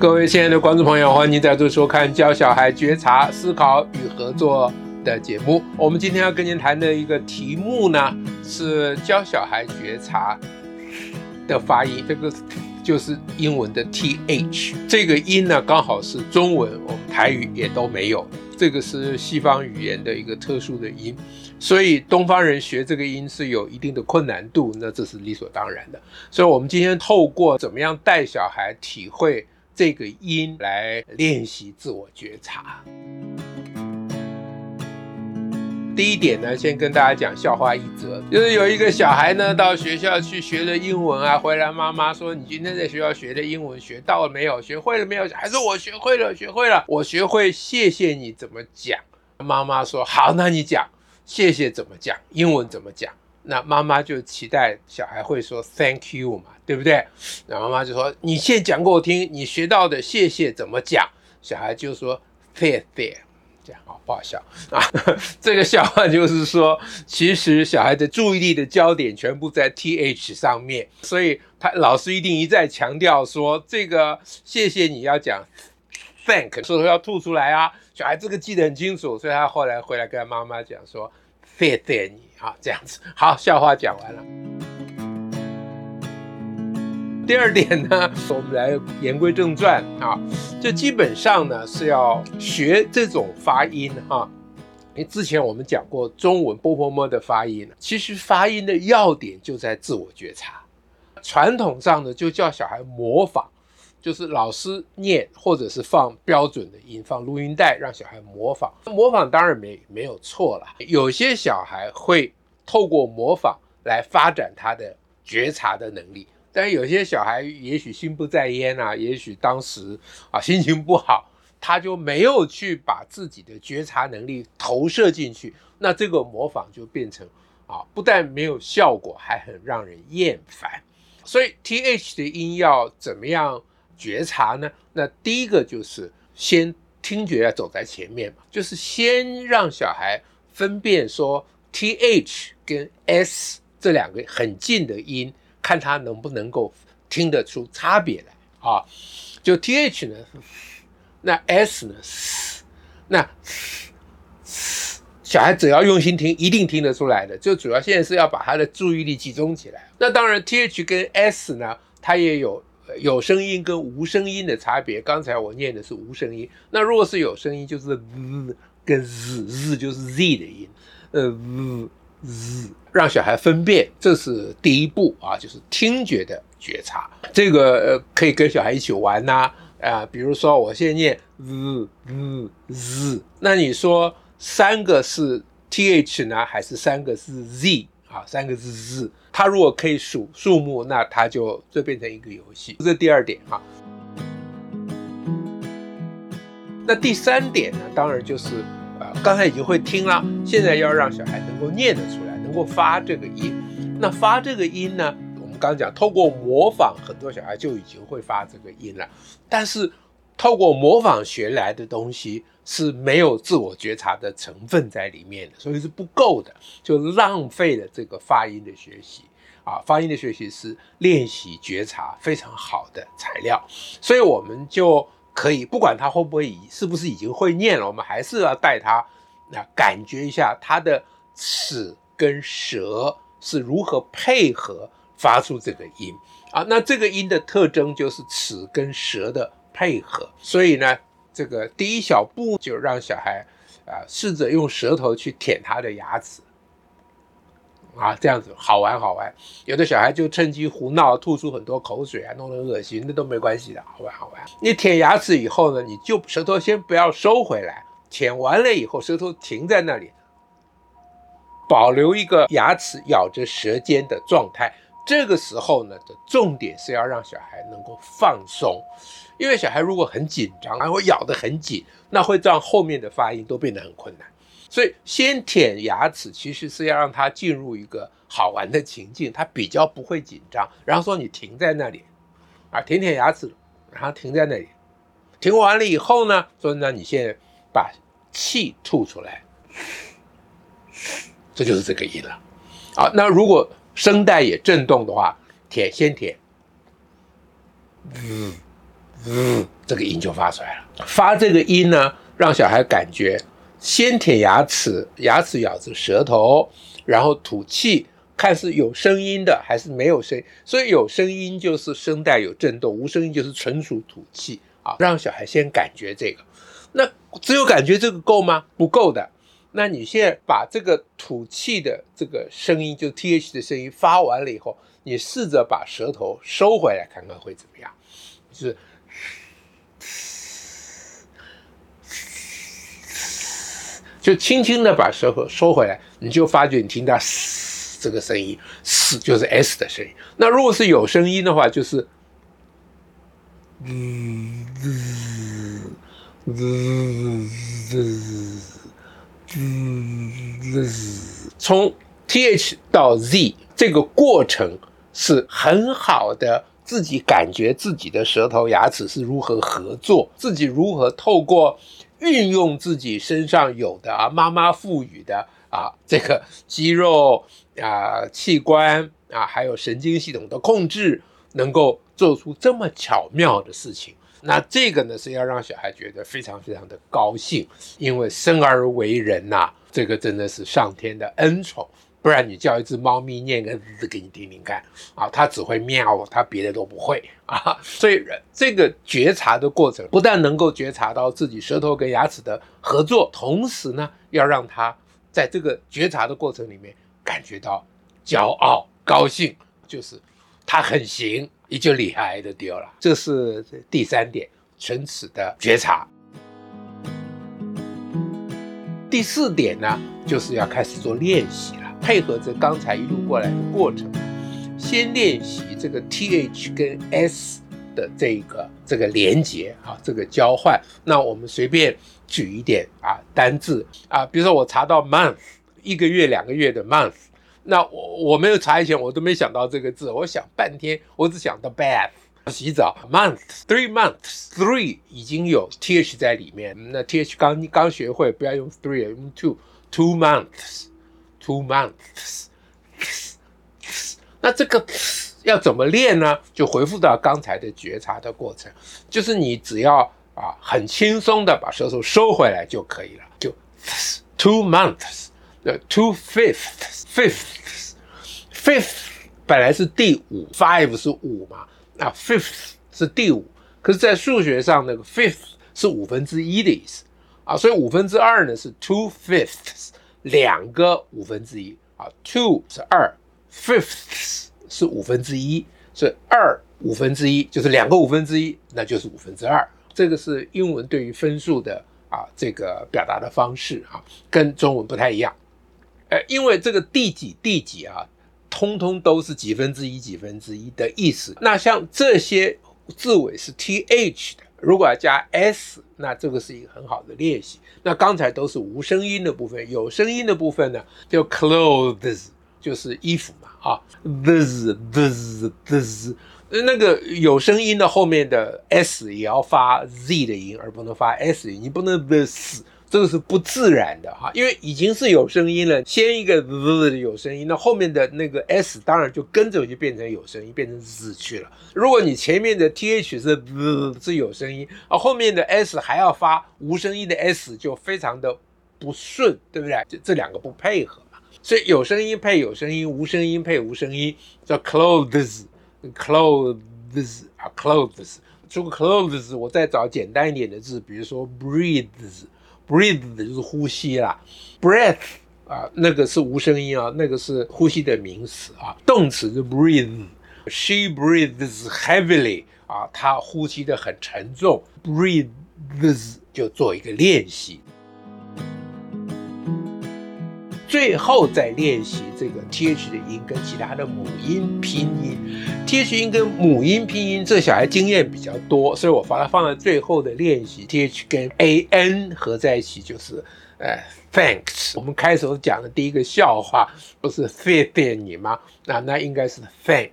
各位亲爱的观众朋友，欢迎您再度收看教小孩觉察、思考与合作的节目。我们今天要跟您谈的一个题目呢，是教小孩觉察的发音。这个就是英文的 th，这个音呢，刚好是中文、我们台语也都没有。这个是西方语言的一个特殊的音，所以东方人学这个音是有一定的困难度，那这是理所当然的。所以，我们今天透过怎么样带小孩体会。这个音来练习自我觉察。第一点呢，先跟大家讲笑话一则，就是有一个小孩呢到学校去学了英文啊，回来妈妈说：“你今天在学校学的英文学到了没有？学会了没有？”还是我学会了，学会了，我学会谢谢你怎么讲。妈妈说：“好，那你讲谢谢怎么讲？英文怎么讲？”那妈妈就期待小孩会说 “thank you” 嘛，对不对？那妈妈就说：“你先讲给我听，你学到的谢谢怎么讲？”小孩就说 “fair fair”，这样好不好笑啊？这个笑话就是说，其实小孩的注意力的焦点全部在 th 上面，所以他老师一定一再强调说，这个谢谢你要讲 “thank”，说要吐出来啊。小孩这个记得很清楚，所以他后来回来跟他妈妈讲说 “fair fair 你”。好，这样子好，笑话讲完了。第二点呢，我们来言归正传啊，这基本上呢是要学这种发音哈。因为之前我们讲过中文波波摸的发音，其实发音的要点就在自我觉察。传统上呢，就叫小孩模仿。就是老师念，或者是放标准的音，放录音带，让小孩模仿。模仿当然没没有错了。有些小孩会透过模仿来发展他的觉察的能力，但有些小孩也许心不在焉啊，也许当时啊心情不好，他就没有去把自己的觉察能力投射进去，那这个模仿就变成啊，不但没有效果，还很让人厌烦。所以 th 的音要怎么样？觉察呢？那第一个就是先听觉要走在前面嘛，就是先让小孩分辨说 th 跟 s 这两个很近的音，看他能不能够听得出差别来啊。就 th 呢，那 s 呢，那小孩只要用心听，一定听得出来的。就主要现在是要把他的注意力集中起来。那当然 th 跟 s 呢，它也有。有声音跟无声音的差别，刚才我念的是无声音。那如果是有声音，就是 z 跟 z，z 就是 z 的音，呃，z z 让小孩分辨，这是第一步啊，就是听觉的觉察。这个呃可以跟小孩一起玩呐，啊，比如说我现在念 z z z，那你说三个是 th 呢，还是三个是 z？啊，三个字字，他如果可以数数目，那他就就变成一个游戏。这是第二点哈。那第三点呢？当然就是呃，刚才已经会听了，现在要让小孩能够念得出来，能够发这个音。那发这个音呢？我们刚刚讲，透过模仿，很多小孩就已经会发这个音了。但是透过模仿学来的东西。是没有自我觉察的成分在里面的，所以是不够的，就浪费了这个发音的学习啊！发音的学习是练习觉察非常好的材料，所以我们就可以不管他会不会已，是不是已经会念了，我们还是要带他那感觉一下他的齿跟舌是如何配合发出这个音啊！那这个音的特征就是齿跟舌的配合，所以呢。这个第一小步就让小孩啊试着用舌头去舔他的牙齿啊，这样子好玩好玩。有的小孩就趁机胡闹，吐出很多口水啊，弄得恶心，那都没关系的，好玩好玩。你舔牙齿以后呢，你就舌头先不要收回来，舔完了以后舌头停在那里，保留一个牙齿咬着舌尖的状态。这个时候呢，的重点是要让小孩能够放松。因为小孩如果很紧张，还会咬得很紧，那会让后面的发音都变得很困难。所以先舔牙齿，其实是要让他进入一个好玩的情境，他比较不会紧张。然后说你停在那里，啊，舔舔牙齿，然后停在那里，停完了以后呢，说那你现在把气吐出来，这就是这个音了。啊，那如果声带也震动的话，舔先舔，嗯。嗯，这个音就发出来了。发这个音呢，让小孩感觉先舔牙齿，牙齿咬着舌头，然后吐气，看是有声音的还是没有声音。所以有声音就是声带有震动，无声音就是纯属吐气啊。让小孩先感觉这个，那只有感觉这个够吗？不够的。那你现在把这个吐气的这个声音，就 th 的声音发完了以后，你试着把舌头收回来，看看会怎么样？就是。就轻轻的把舌头收回来，你就发觉你听到“嘶”这个声音，“嘶”就是 S 的声音。那如果是有声音的话，就是“滋滋滋从 TH 到 Z 这个过程是很好的，自己感觉自己的舌头、牙齿是如何合作，自己如何透过。运用自己身上有的啊，妈妈赋予的啊，这个肌肉啊、器官啊，还有神经系统的控制，能够做出这么巧妙的事情。那这个呢，是要让小孩觉得非常非常的高兴，因为生而为人呐、这个真的是上天的恩宠。不然你叫一只猫咪念个字给你听听看啊，它只会喵，它别的都不会啊。所以这个觉察的过程，不但能够觉察到自己舌头跟牙齿的合作，同时呢，要让他在这个觉察的过程里面感觉到骄傲、高兴，就是他很行，你就厉害的丢了。这是第三点，唇齿的觉察。第四点呢，就是要开始做练习了。配合着刚才一路过来的过程，先练习这个 th 跟 s 的这个这个连接啊，这个交换。那我们随便举一点啊单字啊，比如说我查到 month 一个月两个月的 month，那我我没有查以前我都没想到这个字，我想半天我只想到 bath 洗澡 month three months three 已经有 th 在里面，那 th 刚刚学会不要用 three 用 two two months。Two months，那这个要怎么练呢？就回复到刚才的觉察的过程，就是你只要啊很轻松的把舌头收回来就可以了。就 two months，呃，two fifth fifth Fifth 本来是第五，five 是五嘛，那 fifth 是第五，可是，在数学上那个 fifth 是五分之一的意思啊，所以五分之二呢是 two fifths。两个五分之一啊，two 是二，fifths 是五分之一，所以二五分之一就是两个五分之一，那就是五分之二。这个是英文对于分数的啊这个表达的方式啊，跟中文不太一样。呃，因为这个第几第几啊，通通都是几分之一几分之一的意思。那像这些字尾是 th 的。如果要加 s，那这个是一个很好的练习。那刚才都是无声音的部分，有声音的部分呢，就 clothes 就是衣服嘛，啊，this this this，那个有声音的后面的 s 也要发 z 的音，而不能发 s 音，你不能 this。这个是不自然的哈，因为已经是有声音了，先一个滋有声音，那后面的那个 s 当然就跟着就变成有声音，变成滋去了。如果你前面的 th 是滋是有声音，而后面的 s 还要发无声音的 s，就非常的不顺，对不对？这这两个不配合嘛，所以有声音配有声音，无声音配无声音，叫 clothes，clothes 啊 clothes。这个 clothes 我再找简单一点的字，比如说 breathe。Breathe 就是呼吸啦，breath 啊，那个是无声音啊，那个是呼吸的名词啊，动词是 breathe，she breathes heavily 啊，她呼吸的很沉重，breathes 就做一个练习。最后再练习这个 th 的音跟其他的母音拼音，th 音跟母音拼音，这小孩经验比较多，所以我把它放在最后的练习。th 跟 an 合在一起就是呃 thanks。我们开始讲的第一个笑话不是谢谢你吗？那那应该是 thank。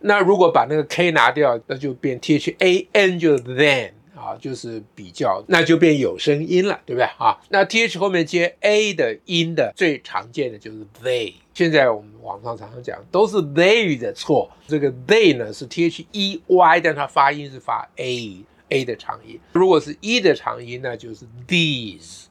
那如果把那个 k 拿掉，那就变 than 就是 then。啊，就是比较，那就变有声音了，对不对啊？那 th 后面接 a 的音的最常见的就是 they。现在我们网上常常讲都是 they 的错，这个 they 呢是 t h e y，但它发音是发 a a 的长音。如果是 e 的长音那，就是 these。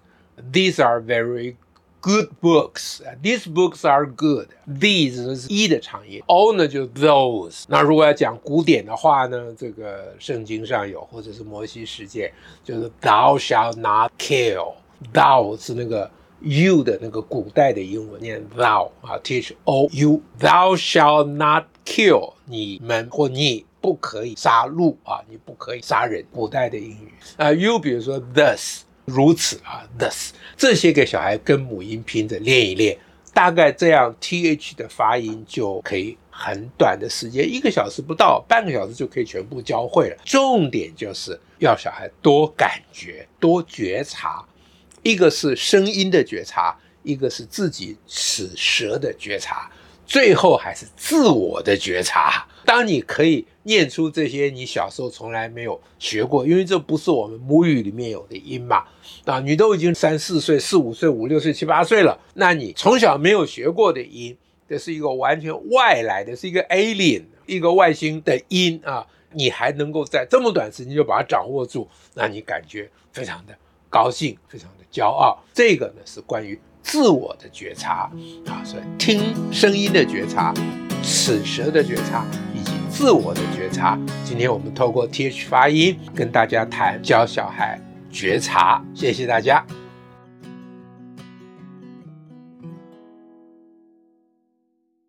These are very good books. These books are good. These 是 e 的长音。o 呢就是 those。那如果要讲古典的话呢，这个圣经上有，或者是摩西十诫，就是 Thou shalt not kill。Thou 是那个 you 的那个古代的英文念 thou 啊，t h O U。Thou shalt not kill。你们或你不可以杀戮啊，你不可以杀人。古代的英语啊，you 比如说 thus。如此啊，thus 这些给小孩跟母音拼着练一练，大概这样 th 的发音就可以很短的时间，一个小时不到，半个小时就可以全部教会了。重点就是要小孩多感觉、多觉察，一个是声音的觉察，一个是自己齿舌的觉察，最后还是自我的觉察。当你可以念出这些你小时候从来没有学过，因为这不是我们母语里面有的音嘛，啊，你都已经三四岁、四五岁、五六岁、七八岁了，那你从小没有学过的音，这是一个完全外来的，是一个 alien，一个外星的音啊，你还能够在这么短时间就把它掌握住，那你感觉非常的高兴，非常的骄傲。这个呢是关于自我的觉察啊，所以听声音的觉察。齿舌的觉察以及自我的觉察，今天我们透过 TH 发音跟大家谈教小孩觉察，谢谢大家。